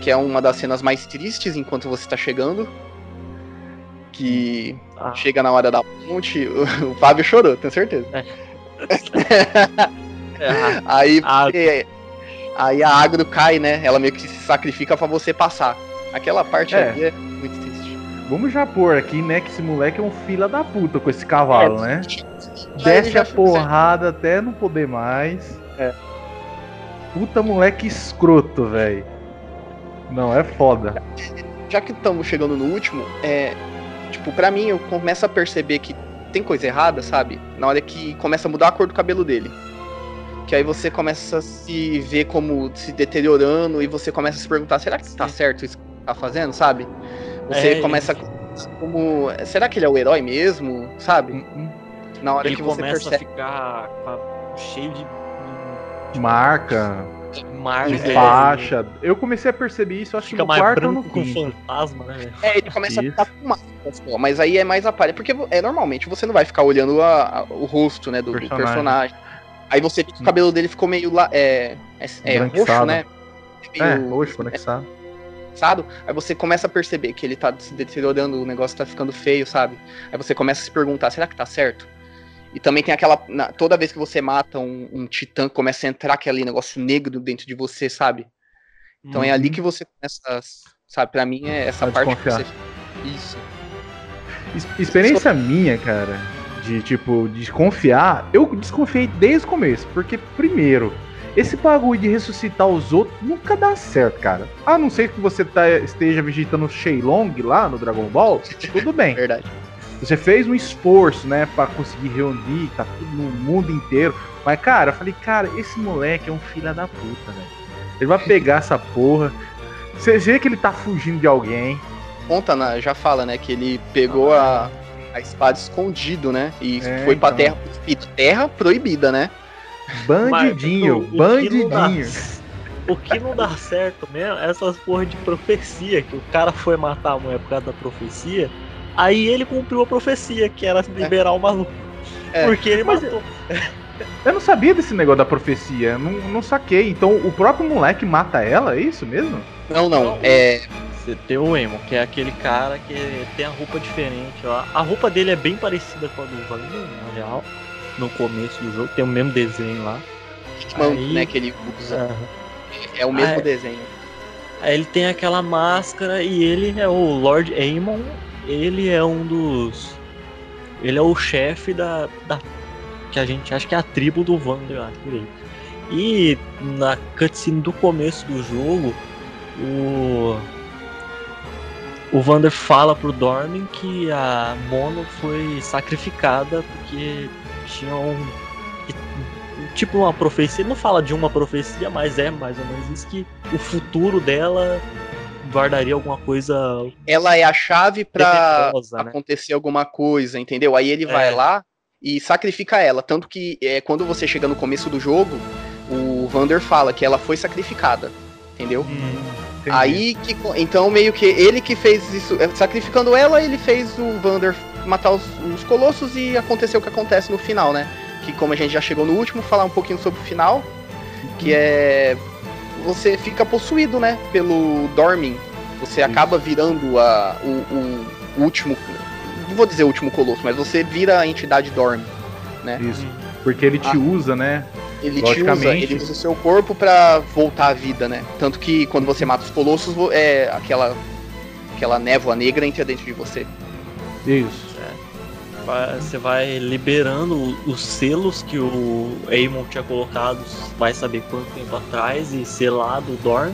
Que é uma das cenas mais tristes enquanto você tá chegando. Que Ah. chega na hora da ponte, o, o Fábio chorou, tenho certeza. É, Aí Ah. você- aí a agro cai, né? Ela meio que se sacrifica pra você passar. Aquela parte É. ali é muito triste. Vamos já pôr aqui, né, que esse moleque é um fila da puta com esse cavalo, né? Aí Desce a porrada até não poder mais. É. Puta moleque escroto, velho. Não, é foda. já que estamos chegando no último, é. Tipo, pra mim, eu começo a perceber que tem coisa errada, sabe? Na hora que começa a mudar a cor do cabelo dele. Que aí você começa a se ver como se deteriorando e você começa a se perguntar: será que tá certo isso que tá fazendo, sabe? Você É, começa a. Como. Será que ele é o herói mesmo, sabe? Hum, Na hora ele que você começa a percebe. ficar a- cheio de Marca, marca. de É. faixa. Eu comecei a perceber isso, acho que no mais quarto ou no com fantasma, né? É, ele começa Isso. a ficar com só, mas aí é mais aparente. Porque é normalmente você não vai ficar olhando a- a- o rosto, né, do do Personagem. Aí você vê que o cabelo dele ficou meio lá. É, é, é roxo, né? É, Meio roxo, conectado. cansado. Aí você começa a perceber que ele tá se deteriorando, o negócio tá ficando feio, sabe? Aí você começa a se perguntar, será que tá certo? E também tem aquela. na- toda vez que você mata um, um titã, começa a entrar aquele negócio negro dentro de você, sabe? Então é ali que você começa. Sabe, pra mim é essa A parte que desconfiar. você. Isso. Ex- Experiência minha, cara, de tipo, desconfiar, eu desconfiei desde o começo, porque primeiro, esse bagulho de ressuscitar os outros nunca dá certo, cara. A não ser que você tá- esteja visitando o Shenlong lá no Dragon Ball, tudo bem. Verdade. Você fez um esforço, né, pra conseguir reunir, tá tudo no mundo inteiro. Mas, cara, eu falei, cara, esse moleque é um filho da puta, velho. Ele vai pegar essa porra. Você vê que ele tá fugindo de alguém. Conta, na- já fala, né, que ele pegou a, a espada escondido, né? E É, foi pra então. terra proibida. Terra proibida, né? Bandidinho, Mas o- o que não dá- bandidinho. O que não dá certo mesmo é essas porra de profecia, que o cara foi matar a mulher por causa da profecia, aí ele cumpriu a profecia, que era liberar o maluco. É. Porque ele Mas- matou. Eu não sabia desse negócio da profecia, eu não, não saquei. Então o próprio moleque mata ela, é isso mesmo? Não, não. Não. É. Você tem o Emo, que é aquele cara que tem a roupa diferente lá. A roupa dele é bem parecida com a do Vander, na real. No começo do jogo, tem o mesmo desenho lá. manto, Aí- né, que ele usa. Aham. É o mesmo é. desenho. Aí ele tem aquela máscara e ele é o Lord Aemon. Ele é um dos. Ele é o chefe da, da. Que a gente acha que é a tribo do lá, aí. E na cutscene do começo do jogo, o. O Vander fala pro Dormin que a Mono foi sacrificada porque tinha um. Tipo uma profecia, ele não fala de uma profecia, mas é mais ou menos isso que o futuro dela guardaria alguma coisa. Ela é a chave pra Tenebrosa, né? acontecer alguma coisa, entendeu? Aí ele vai É. lá e sacrifica ela. Tanto que é, quando você chega no começo do jogo, o Vander fala que ela foi sacrificada, entendeu? Entendi. Aí que. Então, meio que ele que fez isso. é, Sacrificando ela, ele fez o Vander matar os, os colossos e aconteceu o que acontece no final, né? Que como a gente já chegou no último, falar um pouquinho sobre o final. Que é. Você fica possuído, né? Pelo Dormin. Você Isso. acaba virando a, o, o último. Não vou dizer o último colosso, mas você vira a entidade Dormin. Isso. Porque ele te Ah. usa, né? Ele te usa, Logicamente. ele usa o seu corpo pra voltar à vida, né? Tanto que quando você mata os colossos, é aquela aquela névoa negra entra dentro de você. Isso. Vai- Você vai liberando os selos que o Aemon tinha colocado, vai saber quanto tempo atrás, e selado o Dorn.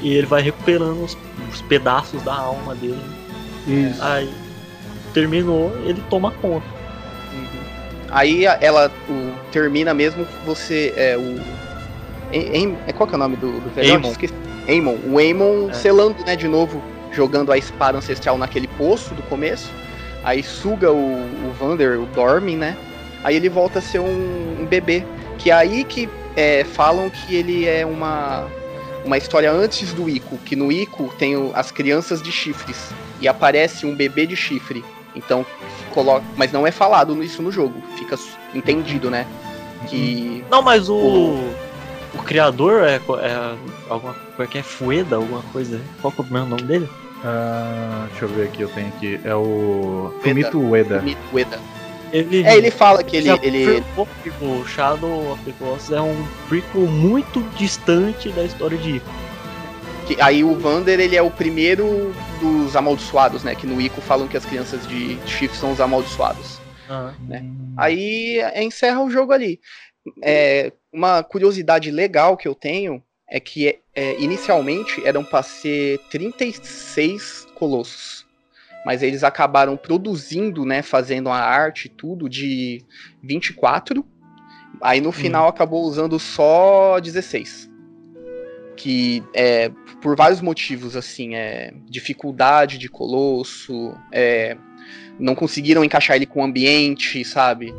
E ele vai recuperando os, os pedaços da alma dele. Isso. Aí terminou, ele toma conta. Aí ela o, termina mesmo você é o Em- Em- é qual que é o nome do, do. Esqueci. Aemon. O Aemon É. selando, né, de novo, jogando a espada ancestral naquele poço do começo. Aí suga o, o Vander, o Dormin, né? Aí ele volta a ser um, um bebê. Que é aí que é, falam que ele é uma, uma história antes do Ico. Que no Ico tem as crianças de chifres. E aparece um bebê de chifre. Então, coloca, mas não é falado isso no jogo, fica entendido, né? Que Não, mas o. O criador é, é alguma coisa que é Fueda, alguma coisa. Qual que é o primeiro nome dele? Ah, deixa eu ver aqui, eu tenho aqui. É o. Fumito Ueda. Fumito Ueda. Ele. É, ele fala que ele, ele O Shadow of the Colossus é um prequel muito distante da história de Ico. que- aí o Vander ele é o primeiro dos amaldiçoados, né? Que no Ico falam que as crianças de Shift são os amaldiçoados. né? Aí é, encerra o jogo ali. É, uma curiosidade legal que eu tenho é que é, inicialmente eram para ser 36 colossos. Mas eles acabaram produzindo, né, fazendo a arte e tudo de 24. Aí no final acabou usando só 16. Que é por vários motivos, assim, é dificuldade de colosso, é, não conseguiram encaixar ele com o ambiente, sabe?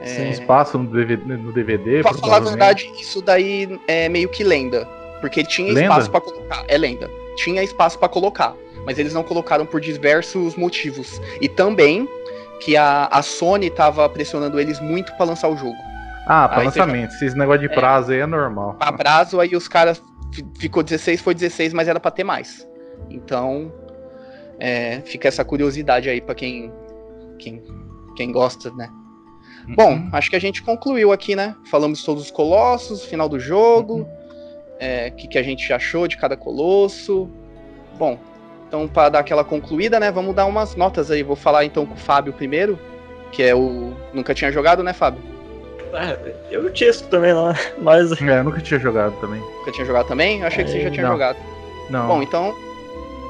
É, Sem espaço no DVD, no DVD Pra falar a verdade, isso daí é meio que lenda. Porque tinha Lenda? espaço pra colocar. É lenda. Tinha espaço pra colocar. Mas eles não colocaram por diversos motivos. E também que a, a Sony tava pressionando eles muito pra lançar o jogo. Ah, pra Aí lançamento. Esse negócio de É. prazo aí é normal. Pra prazo, aí os caras ficou 16, foi 16, mas era pra ter mais. Então, é, fica essa curiosidade aí pra quem, quem, quem gosta, né? Uhum. Bom, acho que a gente concluiu aqui, né? Falamos de todos os colossos, final do jogo, é, o que, que a gente achou de cada colosso. Bom, então para dar aquela concluída, né? Vamos dar umas notas aí. Vou falar então com o Fábio primeiro, que é o. Nunca tinha jogado, né, Fábio? É, eu tinha isso também lá, mas. É, eu nunca tinha jogado também. Nunca tinha jogado também? Eu achei que você já É, tinha não. jogado. Não. Bom, então.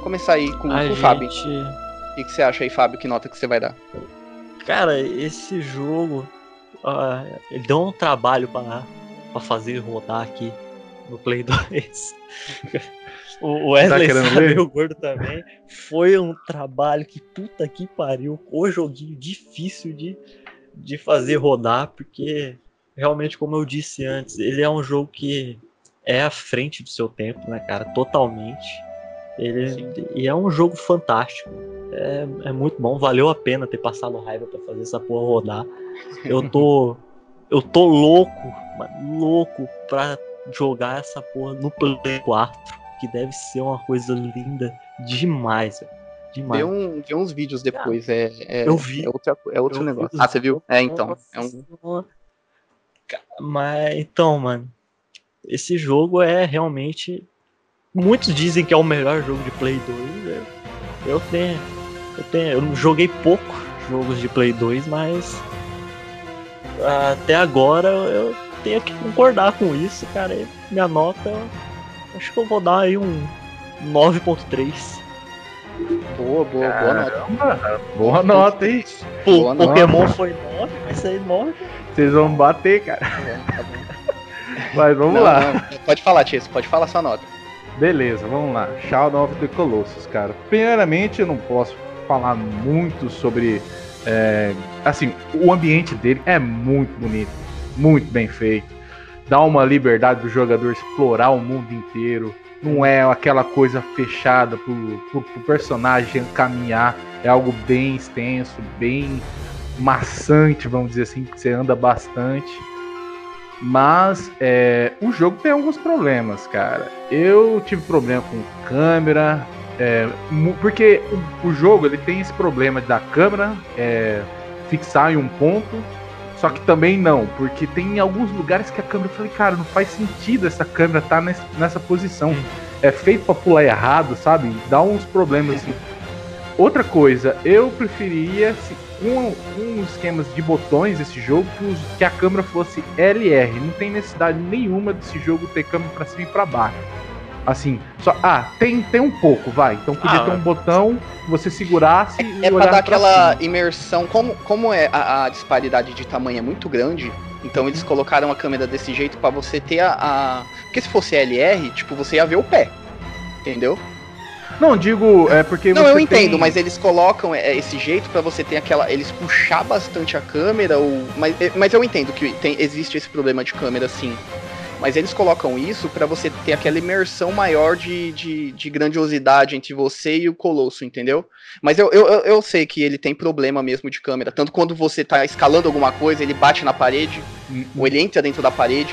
Começar aí com, A com o Fábio. O que, que você acha aí, Fábio? Que nota que você vai dar? Cara, esse jogo. ah, ele deu um trabalho pra, pra fazer rodar aqui no Play 2. o o Wesley Tá sabe, o gordo também. Foi um trabalho que puta que pariu. O joguinho difícil de, de fazer rodar, porque realmente, como eu disse antes, ele é um jogo que é à frente do seu tempo, né, cara? Totalmente. Ele, e é um jogo fantástico. É, é muito bom, valeu a pena ter passado raiva pra fazer essa porra rodar. Eu tô. eu tô louco, mano, louco pra jogar essa porra no Play 4. Que deve ser uma coisa linda demais, velho. Demais. Vê, um, vê uns vídeos depois. é, é, eu vi. É, outra, é outro Eu vi negócio. os- Ah, você viu? É, então. Nossa É um, Mas então, mano, esse jogo é realmente. Muitos dizem que é o melhor jogo de Play 2. Eu, eu tenho. Eu tenho. Eu joguei pouco jogos de Play 2, mas. Até agora eu tenho que concordar com isso, cara. E Minha nota. eu Acho que eu vou dar aí um 9.3. boa, boa, boa nota. Caramba, boa nota, hein? Pô, Boa nota. Pokémon foi 9, vai sair 9. Vocês vão bater, cara. Tá bom. Mas vamos Não, lá. não, pode falar, Tia, pode falar sua nota. Beleza, vamos lá. Shadow of the Colossus, cara. Primeiramente, eu não posso falar muito sobre. é, assim, o ambiente dele é muito bonito, muito bem feito. Dá uma liberdade do jogador explorar o mundo inteiro. Não é aquela coisa fechada pro, pro personagem caminhar. É algo bem extenso, bem maçante, vamos dizer assim, que você anda bastante. Mas é, o jogo tem alguns problemas, cara. Eu tive problema com câmera, é, porque o, o jogo ele tem esse problema da câmera é, fixar em um ponto, só que também não, porque tem alguns lugares que a câmera, eu falei, cara, não faz sentido essa câmera estar nessa, nessa posição. É feito pra pular errado, sabe? Dá uns problemas assim. Outra coisa, eu preferia se, com, com esquemas de botões esse jogo que, a câmera fosse LR. Não tem necessidade nenhuma desse jogo ter câmera pra cima e pra baixo. Assim, só. Ah, tem, tem um pouco, vai. Então podia Ah, ter um botão que você segurasse e É pra dar aquela cima. imersão. Como, como é a, a disparidade de tamanho é muito grande, então eles colocaram a câmera desse jeito pra você ter a, a- Porque se fosse LR, tipo, você ia ver o pé. Entendeu? Não, digo, é porque Não, você eu entendo, tem- mas eles colocam é, esse jeito pra você ter aquela. Eles puxar bastante a câmera, ou. Mas, é, mas eu entendo que tem, existe esse problema de câmera, sim. Mas eles colocam isso para você ter aquela imersão maior de, de, de, grandiosidade entre você e o Colosso, entendeu? Mas eu, eu, eu sei que ele tem problema mesmo de câmera. Tanto quando você tá escalando alguma coisa, ele bate na parede, hum. ou ele entra dentro da parede,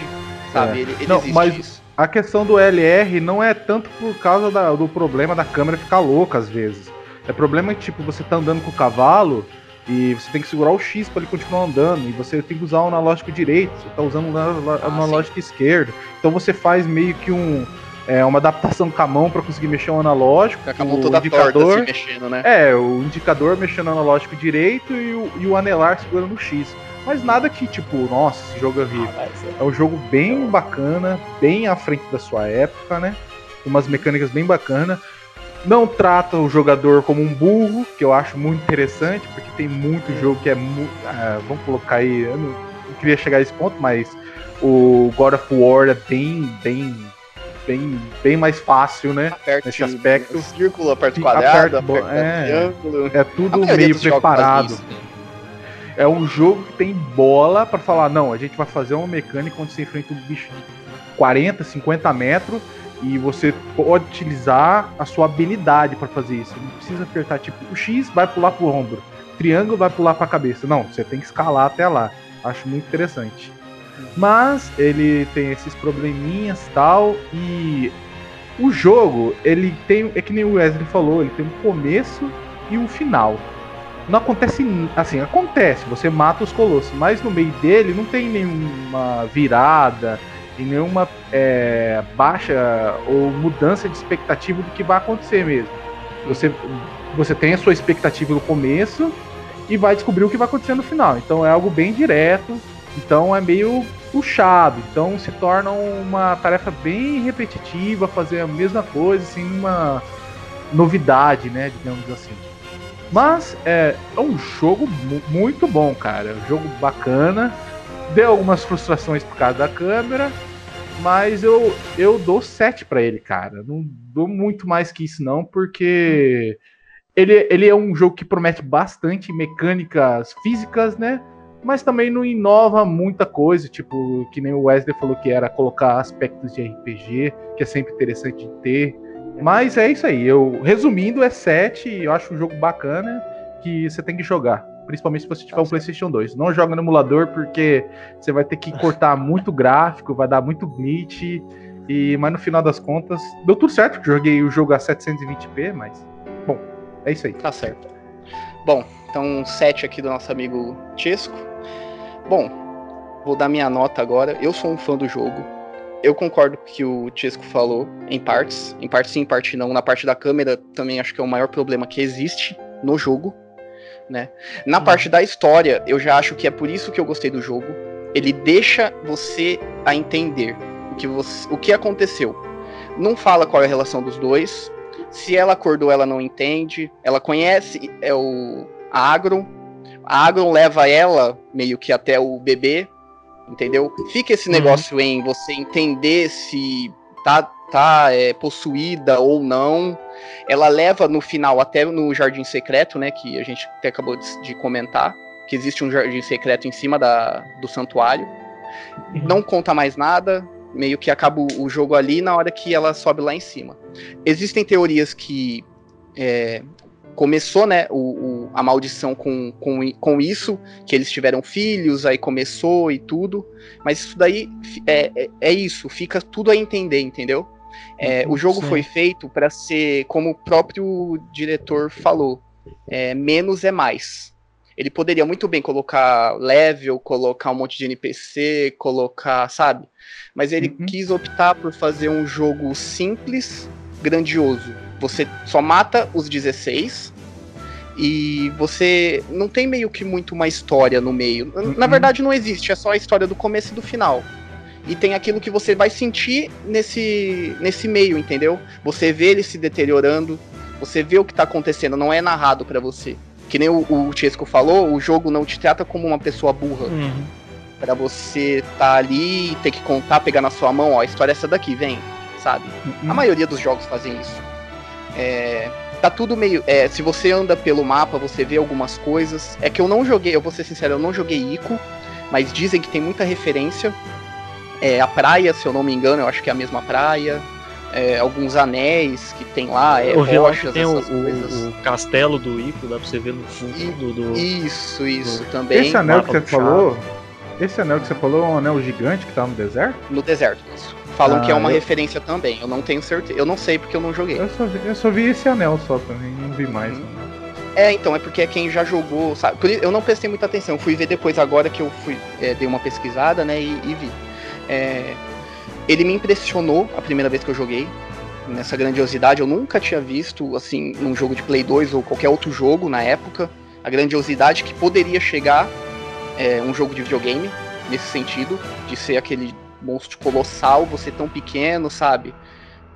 sabe? É. Ele, ele Não, mas... Disso. A questão do LR não é tanto por causa da, do problema da câmera ficar louca às vezes. É problema que, tipo, você tá andando com o cavalo e você tem que segurar o X para ele continuar andando. E você tem que usar o analógico direito. Você tá usando o ah, analógico sim. esquerdo. Então você faz meio que um. É, uma adaptação com a mão para conseguir mexer o analógico. Com a mão toda indicador, torta, assim, mexendo, né? É, o indicador mexendo no analógico direito e o, e o anelar segurando o X. Mas nada que, tipo, nossa, esse jogo é horrível. Ah, é um jogo bem bacana, bem à frente da sua época, né? Com umas mecânicas bem bacanas. Não trata o jogador como um burro, que eu acho muito interessante, porque tem muito jogo que é muito. Ah, vamos colocar aí. Eu não, não, queria chegar a esse ponto, mas o God of War é bem, bem, bem, bem mais fácil, né? Aperte nesse aspecto. Círculo, aperta o quadrado, aperta, é, triângulo. É tudo meio preparado. Isso, né? É um jogo que tem bola para falar, não, a gente vai fazer uma mecânica onde você enfrenta um bicho de 40, 50 metros e você pode utilizar a sua habilidade para fazer isso. Não precisa apertar tipo o X vai pular pro ombro, triângulo vai pular para a cabeça. Não, você tem que escalar até lá. Acho muito interessante. Mas ele tem esses probleminhas tal e o jogo ele tem é que nem o Wesley falou, ele tem um começo e um final. Não acontece assim, acontece, você mata os colossos, mas no meio dele não tem nenhuma virada, nenhuma é, baixa ou mudança de expectativa do que vai acontecer mesmo. Você, você tem a sua expectativa no começo e vai descobrir o que vai acontecer no final. Então é algo bem direto, então é meio puxado. Então se torna uma tarefa bem repetitiva, fazer a mesma coisa sem uma novidade, né, digamos assim. Mas é, é um jogo muito bom, cara. É um jogo bacana. Deu algumas frustrações por causa da câmera, mas eu, eu dou 7 para ele, cara. Não dou muito mais que isso, não, porque ele, ele é um jogo que promete bastante mecânicas físicas, né? Mas também não inova muita coisa, tipo, que nem o Wesley falou que era colocar aspectos de RPG, que é sempre interessante de ter. Mas é isso aí. Eu resumindo, é 7, eu acho um jogo bacana que você tem que jogar principalmente se você tiver um PlayStation 2. Não joga no emulador porque você vai ter que cortar muito gráfico, vai dar muito glitch. E, mas no final das contas, deu tudo certo. Joguei o jogo a 720p, mas. Bom, é isso aí. Tá certo. Bom, então um 7 aqui do nosso amigo Chesco. Bom, vou dar minha nota agora. Eu sou um fã do jogo. Eu concordo com o que o Chesco falou, em partes. Em parte sim, em parte não. Na parte da câmera, também acho que é o maior problema que existe no jogo né? Na hum. parte da história, eu já acho que é por isso que eu gostei do jogo. Ele deixa você a entender o que, você, o que aconteceu. Não fala qual é a relação dos dois. Se ela acordou, ela não entende. Ela conhece é o a Agron. A Agron leva ela meio que até o bebê, entendeu? Fica esse uhum. negócio em você entender se tá tá é, possuída ou não. Ela leva no final até no Jardim Secreto, né? Que a gente até acabou de, de comentar. Que existe um jardim secreto em cima da, do santuário. Não conta mais nada. Meio que acaba o, o jogo ali na hora que ela sobe lá em cima. Existem teorias que é, começou, né, o, o, a maldição com, com, com isso, que eles tiveram filhos, aí começou e tudo, mas isso daí é, é, é isso, fica tudo a entender, entendeu? É, o jogo Sim. foi feito para ser, como o próprio diretor falou, é, menos é mais. Ele poderia muito bem colocar level, colocar um monte de NPC, colocar, sabe? Mas ele uhum. quis optar por fazer um jogo simples, grandioso você só mata os 16 e você não tem meio que muito uma história no meio. Na uhum. verdade, não existe, é só a história do começo e do final. E tem aquilo que você vai sentir nesse, nesse meio, entendeu? Você vê ele se deteriorando, você vê o que tá acontecendo, não é narrado para você. Que nem o, o Chesco falou, o jogo não te trata como uma pessoa burra. Uhum. para você tá ali e ter que contar, pegar na sua mão, ó, a história é essa daqui, vem, sabe? Uhum. A maioria dos jogos fazem isso. É, tá tudo meio. É, se você anda pelo mapa, você vê algumas coisas. É que eu não joguei, eu vou ser sincero, eu não joguei Ico, mas dizem que tem muita referência. É, a praia, se eu não me engano, eu acho que é a mesma praia. É, alguns anéis que tem lá, é, Eu vi lá que rochas, tem o, essas coisas. o- o castelo do Ico, dá pra você ver no fundo do. Isso, isso, também. Esse anel que você falou. Esse anel que você falou é um anel gigante que tá no deserto? No deserto, isso. Falam Ah, que é uma eu- referência também, eu não tenho certeza. Eu não sei porque eu não joguei. Eu só, vi, eu só vi esse anel só também, não vi mais. Hum. É, então, é porque é quem já jogou, sabe? Por isso, eu não prestei muita atenção, eu fui ver depois agora que eu fui, é, dei uma pesquisada, né, e, e vi. É, ele me impressionou a primeira vez que eu joguei, nessa grandiosidade, eu nunca tinha visto, assim, num jogo de Play 2 ou qualquer outro jogo na época, a grandiosidade que poderia chegar é, um jogo de videogame, nesse sentido, de ser aquele monstro colossal, você tão pequeno, sabe?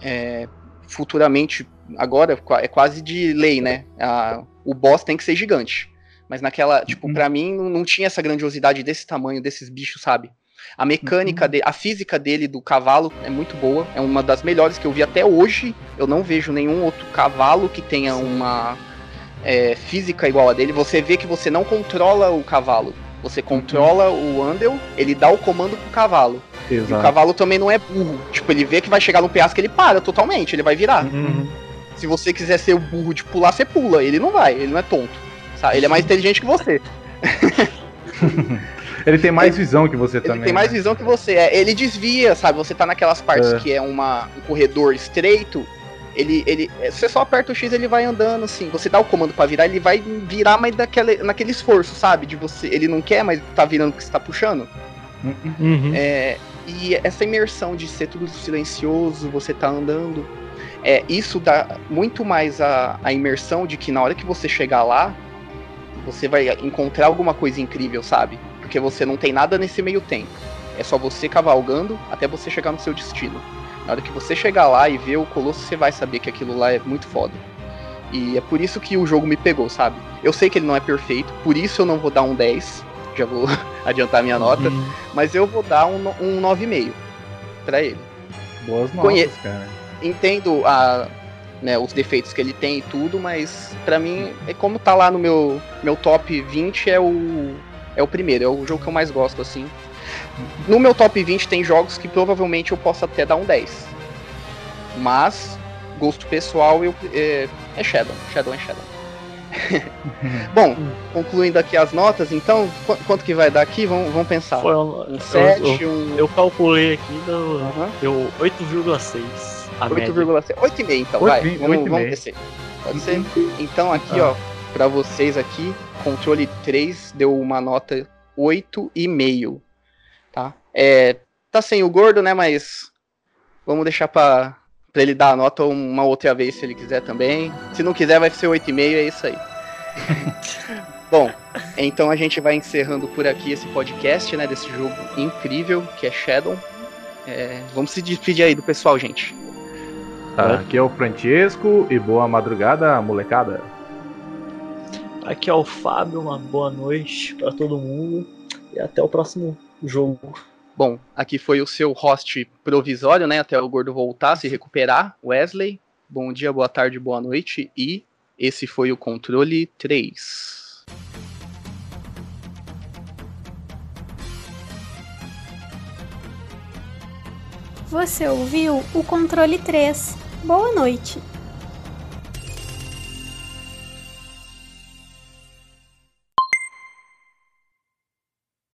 É, futuramente, agora é quase de lei, né? A- o boss tem que ser gigante. Mas naquela, tipo, Uhum. pra mim não, não tinha essa grandiosidade desse tamanho, desses bichos, sabe? A mecânica dele, a física dele do cavalo é muito boa, é uma das melhores que eu vi até hoje. Eu não vejo nenhum outro cavalo que tenha uma é, física igual a dele. Você vê que você não controla o cavalo, você controla o Andel, ele dá o comando pro cavalo. E o Exato. cavalo também não é burro. Tipo, ele vê que vai chegar no penhasco, ele para totalmente, ele vai virar. Uhum. Se você quiser ser o burro de pular, você pula. Ele não vai, ele não é tonto. sabe? Ele é mais inteligente que você. Ele tem mais visão que você Ele também. tem mais né? visão que você. É, ele desvia, sabe? Você tá naquelas partes É. que é uma, um corredor estreito. Ele, ele, é, você só aperta o X ele vai andando assim. Você dá o comando pra virar, ele vai virar, mas daquele, naquele esforço, sabe? De você. Ele não quer, mas tá virando porque você tá puxando. Uhum. É, e essa imersão de ser tudo silencioso, você tá andando, é, isso dá muito mais a, a imersão de que na hora que você chegar lá, você vai encontrar alguma coisa incrível, sabe? Porque você não tem nada nesse meio tempo. É só você cavalgando até você chegar no seu destino. Na hora que você chegar lá e ver o Colosso, você vai saber que aquilo lá é muito foda. E é por isso que o jogo me pegou, sabe? Eu sei que ele não é perfeito, por isso eu não vou dar um 10. Já vou adiantar minha nota. Uhum. Mas eu vou dar um, um 9,5 pra ele. Boas notas, Conhe- cara. Entendo a, né, os defeitos que ele tem e tudo, mas pra mim, é como tá lá no meu, meu top 20, é o, é o primeiro, é o jogo que eu mais gosto, assim. No meu top 20 tem jogos que provavelmente eu posso até dar um 10. Mas, gosto pessoal, eu, é, é Shadow. Shadow é Shadow. Bom, concluindo aqui as notas, então, qu- quanto que vai dar aqui? Vamos, vamos pensar. Foi um, Um eu, 7, eu, um... eu calculei aqui, deu, Aham. deu 8,6 a média. 8,6. 8,5 então, Oito vai. vi- Vamos, oito e vamos meio. descer. Pode ser? Então aqui, Ah. ó, pra vocês aqui, controle 3 deu uma nota 8,5, tá? É, tá sem o gordo, né, mas vamos deixar pra, pra ele dar a nota uma outra vez se ele quiser também. Se não quiser vai ser 8,5, é isso aí. Bom, então a gente vai encerrando por aqui esse podcast, né, desse jogo incrível que é Shadow. É, vamos se despedir aí do pessoal, gente. Tá, aqui é o Francesco e boa madrugada, molecada. Aqui é o Fábio, uma boa noite pra todo mundo e até o próximo jogo. Bom, aqui foi o seu host provisório, né? Até o gordo voltar, se recuperar, Wesley. Bom dia, boa tarde, boa noite. E esse foi o controle 3. Você ouviu o controle 3. Boa noite.